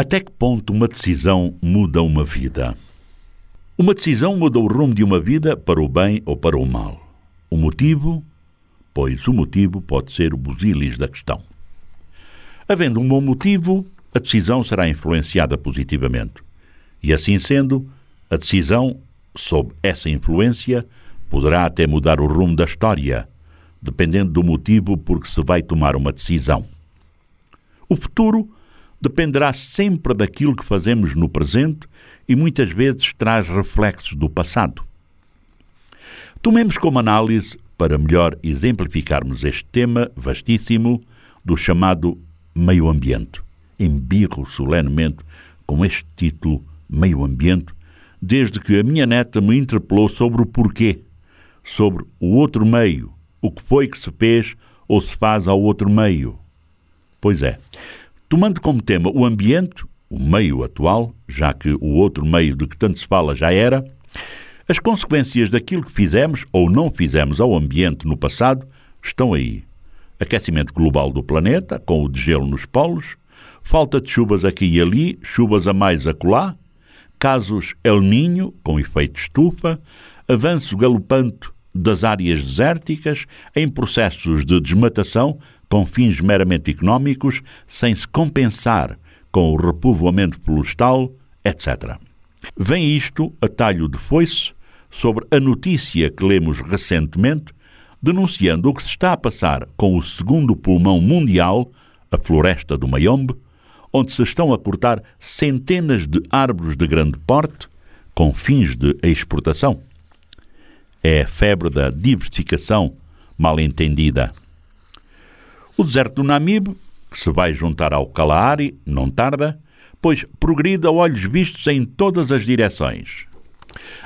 Até que ponto uma decisão muda uma vida? Uma decisão muda o rumo de uma vida para o bem ou para o mal. O motivo? Pois o motivo pode ser o busilis da questão. Havendo um bom motivo, a decisão será influenciada positivamente. E assim sendo, a decisão, sob essa influência, poderá até mudar o rumo da história, dependendo do motivo por que se vai tomar uma decisão. O futuro dependerá sempre daquilo que fazemos no presente e muitas vezes traz reflexos do passado. Tomemos como análise, para melhor exemplificarmos este tema vastíssimo, do chamado meio ambiente. Embirro solenemente com este título, Meio Ambiente, desde que a minha neta me interpelou sobre o porquê, sobre o outro meio, o que foi que se fez ou se faz ao outro meio. Pois é, tomando como tema o ambiente, o meio atual, já que o outro meio de que tanto se fala já era, as consequências daquilo que fizemos ou não fizemos ao ambiente no passado estão aí. Aquecimento global do planeta, com o degelo nos polos, falta de chuvas aqui e ali, chuvas a mais acolá, casos El Ninho, com efeito estufa, avanço galopante das áreas desérticas em processos de desmatação com fins meramente económicos, sem se compensar com o repovoamento florestal, etc. Vem isto a talho de foice sobre a notícia que lemos recentemente, denunciando o que se está a passar com o segundo pulmão mundial, a floresta do Mayombe, onde se estão a cortar centenas de árvores de grande porte com fins de exportação. É a febre da diversificação mal entendida. O deserto do Namibe, que se vai juntar ao Kalahari, não tarda, pois progride a olhos vistos em todas as direções.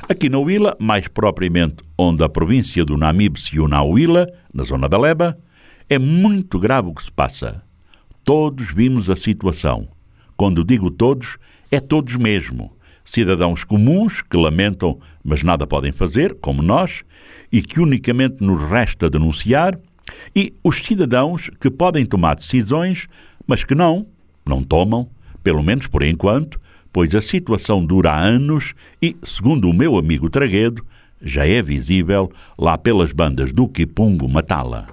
Aqui na Huila, mais propriamente onde a província do Namibe se une à Huila, na zona da Leba, é muito grave o que se passa. Todos vimos a situação. Quando digo todos, é todos mesmo. Cidadãos comuns que lamentam, mas nada podem fazer, como nós, e que unicamente nos resta denunciar, e os cidadãos que podem tomar decisões, mas que não, não tomam, pelo menos por enquanto, pois a situação dura anos e, segundo o meu amigo Traguedo, já é visível lá pelas bandas do Kipungo Matala.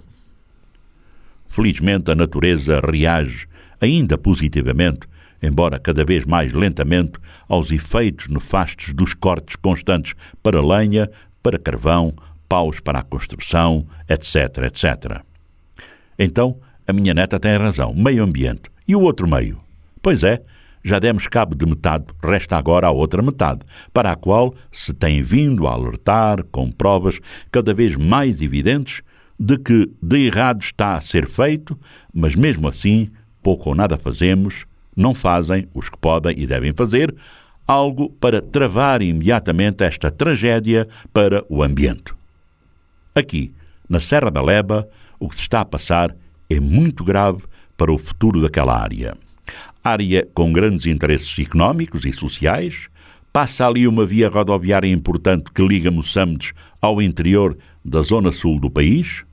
Felizmente a natureza reage ainda positivamente, embora cada vez mais lentamente, aos efeitos nefastos dos cortes constantes para lenha, para carvão, paus para a construção, etc, etc. Então, a minha neta tem razão, meio ambiente. E o outro meio? Pois é, já demos cabo de metade, resta agora a outra metade, para a qual se tem vindo a alertar com provas cada vez mais evidentes de que de errado está a ser feito, mas mesmo assim pouco ou nada fazemos, não fazem os que podem e devem fazer algo para travar imediatamente esta tragédia para o ambiente. Aqui, na Serra da Leba, o que se está a passar é muito grave para o futuro daquela área. Área com grandes interesses económicos e sociais, passa ali uma via rodoviária importante que liga Moçambiques ao interior da zona sul do país,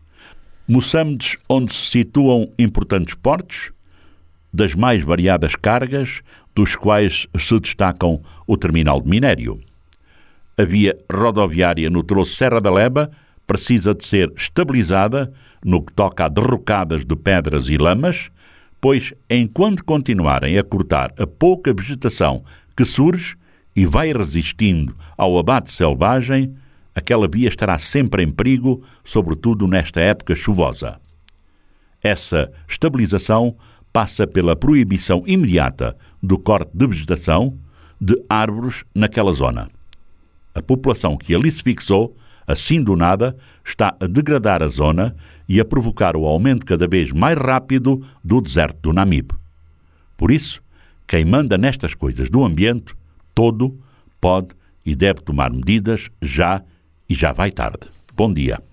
Moçambiques, onde se situam importantes portos, das mais variadas cargas, dos quais se destacam o terminal de minério. A via rodoviária no troço Serra da Leba precisa de ser estabilizada no que toca a derrocadas de pedras e lamas, pois enquanto continuarem a cortar a pouca vegetação que surge e vai resistindo ao abate selvagem, aquela via estará sempre em perigo, sobretudo nesta época chuvosa. Essa estabilização passa pela proibição imediata do corte de vegetação de árvores naquela zona. A população que ali se fixou, assim do nada, está a degradar a zona e a provocar o aumento cada vez mais rápido do deserto do Namibe. Por isso, quem manda nestas coisas do ambiente, todo, pode e deve tomar medidas já e já vai tarde. Bom dia.